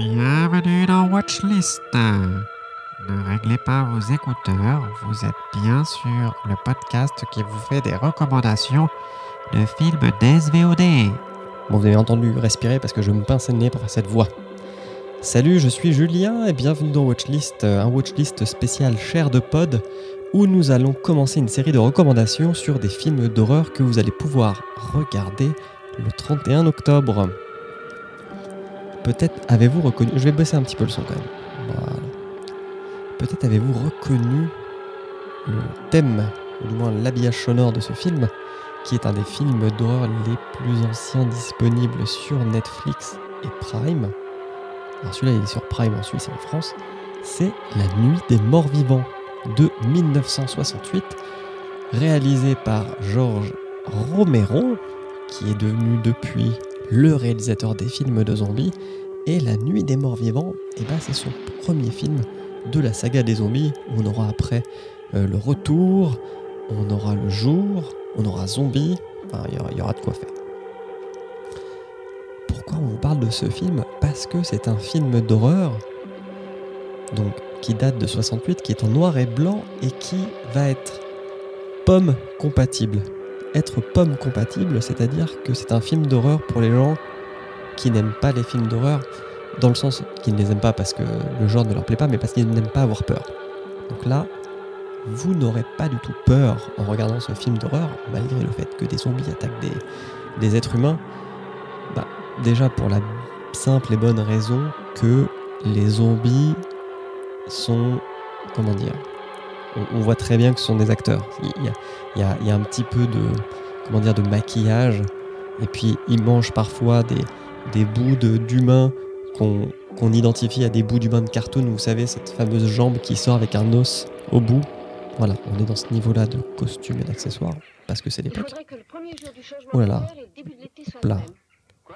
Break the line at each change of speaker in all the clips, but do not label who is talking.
Bienvenue dans Watchlist. Ne réglez pas vos écouteurs, vous êtes bien sur le podcast qui vous fait des recommandations de films d'SVOD.
Bon, vous avez entendu respirer parce que je me pince le nez pour cette voix. Salut, je suis Julien et bienvenue dans Watchlist, un Watchlist spécial Cher de Pod où nous allons commencer une série de recommandations sur des films d'horreur que vous allez pouvoir regarder le 31 octobre. Peut-être avez-vous reconnu. Je vais baisser un petit peu le son quand même. Voilà. Peut-être avez-vous reconnu le thème, ou du moins l'habillage sonore de ce film, qui est un des films d'horreur les plus anciens disponibles sur Netflix et Prime. Alors celui-là, il est sur Prime en Suisse et en France. C'est La Nuit des Morts Vivants de 1968, réalisé par George Romero, qui est devenu depuis le réalisateur des films de zombies. Et La Nuit des Morts Vivants, et ben, c'est son premier film de la saga des zombies. On aura après euh, le retour, on aura le jour, on aura zombie, enfin, il y y aura de quoi faire. Pourquoi on vous parle de ce film? Parce que c'est un film d'horreur, donc qui date de 68, qui est en noir et blanc et qui va être pomme compatible. Être pomme compatible, c'est-à-dire que c'est un film d'horreur pour les gens qui n'aiment pas les films d'horreur, dans le sens qu'ils ne les aiment pas parce que le genre ne leur plaît pas, mais parce qu'ils n'aiment pas avoir peur. Donc là, vous n'aurez pas du tout peur en regardant ce film d'horreur, malgré le fait que des zombies attaquent des, des êtres humains. Bah, déjà pour la simple et bonne raison que les zombies sont, comment dire, on, on voit très bien que ce sont des acteurs. Il y a, il y a- il y a un petit peu de, comment dire, de maquillage, et puis ils mangent parfois des, des bouts de- d'humains qu'on identifie à des bouts d'humains de cartoon. Vous savez, cette fameuse jambe qui sort avec un os au bout. Voilà, on est dans ce niveau-là de costumes et d'accessoires, parce que c'est l'époque. Oh là là.
même.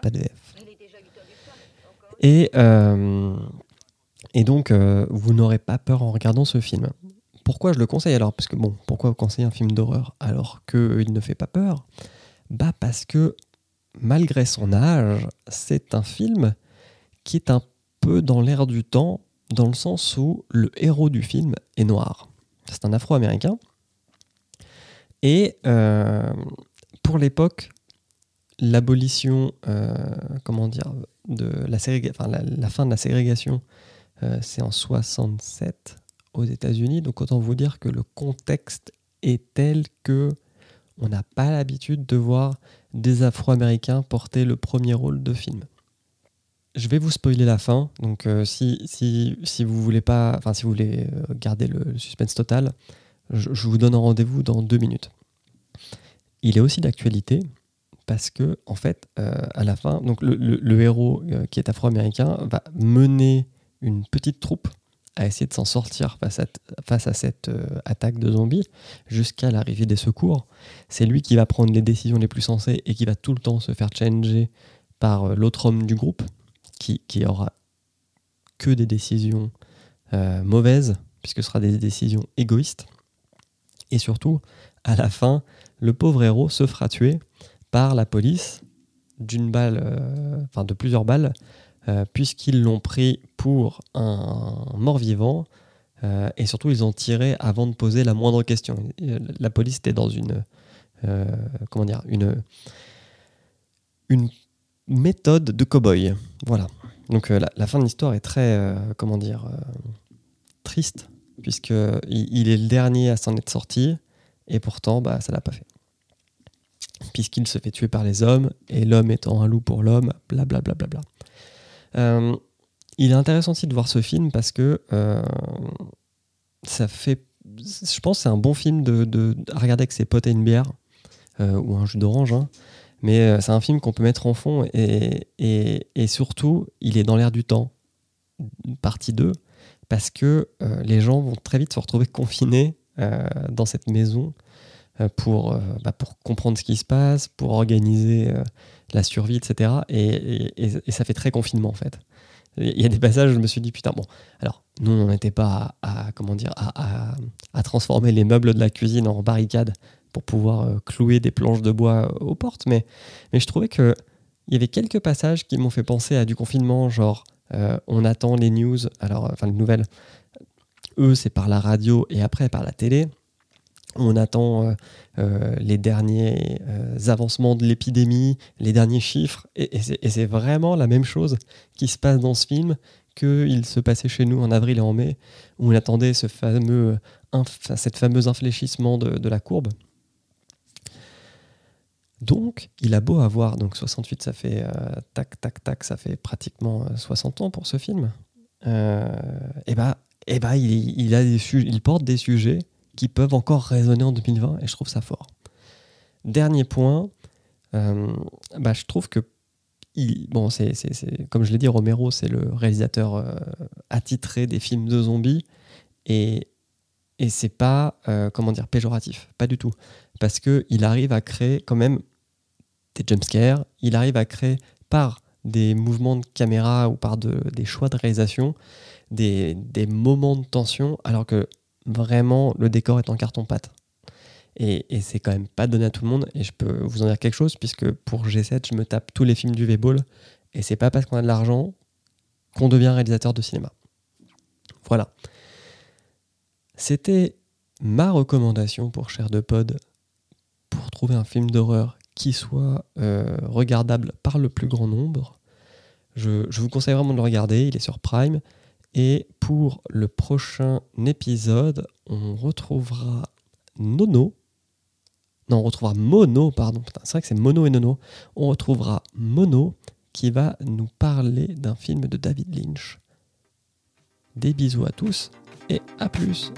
Pas de F.
Il est déjà 8 heures du soir, mais encore.
Et, euh, et donc, euh, vous n'aurez pas peur en regardant ce film. Pourquoi je le conseille alors? Parce que, bon, pourquoi conseiller un film d'horreur alors qu'il ne fait pas peur? Bah, parce que, malgré son âge, c'est un film qui est un peu dans l'air du temps, dans le sens où le héros du film est noir. C'est un afro-américain. Et euh, pour l'époque, l'abolition, euh, comment dire, de la, enfin, la, la fin de la ségrégation, euh, c'est en 67 aux États-Unis. Donc autant vous dire que le contexte est tel que on n'a pas l'habitude de voir des Afro-Américains porter le premier rôle de film. Je vais vous spoiler la fin, donc euh, si, si, si vous voulez pas, enfin si vous voulez euh, garder le, suspense total, je, vous donne un rendez-vous dans deux minutes. Il est aussi d'actualité parce que en fait, euh, à la fin, donc le, le- héros qui est afro-américain va mener une petite troupe à essayer de s'en sortir face à, cette euh, attaque de zombies jusqu'à l'arrivée des secours. C'est lui qui va prendre les décisions les plus sensées et qui va tout le temps se faire changer par euh, l'autre homme du groupe qui, qui aura que des décisions euh, mauvaises puisque ce sera des décisions égoïstes. Et surtout, à la fin, le pauvre héros se fera tuer par la police d'une balle, enfin de plusieurs balles, puisqu'ils l'ont pris pour un mort-vivant euh, et surtout ils ont tiré avant de poser la moindre question. Euh, La police était dans une, euh, comment dire, une, une méthode de cow-boy. Voilà. Donc la, fin de l'histoire est très, comment dire, triste, puisque il, est le dernier à s'en être sorti et pourtant bah, ça l'a pas fait puisqu'il se fait tuer par les hommes, et l'homme étant un loup pour l'homme, blablabla. Bla, bla, bla. Il est intéressant aussi de voir ce film parce que euh, ça fait. Je pense que c'est un bon film de, à regarder avec ses potes et une bière, euh, ou un jus d'orange, hein. mais euh, c'est un film qu'on peut mettre en fond, et, surtout, il est dans l'air du temps, partie 2, parce que les gens vont très vite se retrouver confinés dans cette maison pour, bah, pour comprendre ce qui se passe, pour organiser la survie, etc. Et, et- et- et ça fait très confinement en fait. Il y a des passages où je me suis dit putain bon alors nous on n'était pas à, comment dire à, à- transformer les meubles de la cuisine en barricades pour pouvoir euh, clouer des planches de bois aux portes mais mais je trouvais que il y avait quelques passages qui m'ont fait penser à du confinement genre Euh, on attend les news, alors, enfin les nouvelles. Eux, c'est par la radio et après par la télé. On attend euh, euh, les derniers euh, avancements de l'épidémie, les derniers chiffres. Et, c'est- vraiment la même chose qui se passe dans ce film qu'il se passait chez nous en avril et en mai, où on attendait ce fameux, cette fameuse infléchissement de, la courbe. Donc, il a beau avoir, donc 68, ça fait tac, tac, tac, ça fait pratiquement euh, 60 ans pour ce film. Et bah, et bah il, a des il porte des sujets qui peuvent encore résonner en 2020 et je trouve ça fort. Dernier point, euh, bah, je trouve que il- bon, comme je l'ai dit, Romero, c'est le réalisateur euh, attitré des films de zombies et, et c'est pas, euh, comment dire, péjoratif, pas du tout. Parce qu'il arrive à créer quand même des jumpscares, il arrive à créer par des mouvements de caméra ou par de- des choix de réalisation des, des moments de tension alors que vraiment le décor est en carton-pâte. Et, et c'est quand même pas donné à tout le monde. Et je peux vous en dire quelque chose, puisque pour G7, je me tape tous les films du V-Ball. Et c'est pas parce qu'on a de l'argent qu'on devient réalisateur de cinéma. Voilà. C'était ma recommandation pour Cher de Pod pour trouver un film d'horreur qui soit euh, regardable par le plus grand nombre. Je vous conseille vraiment de le regarder, il est sur Prime. Et pour le prochain épisode, on retrouvera Nono. Non, on retrouvera Mono, pardon. C'est vrai que c'est Mono et Nono. On retrouvera Mono qui va nous parler d'un film de David Lynch. Des bisous à tous et à plus.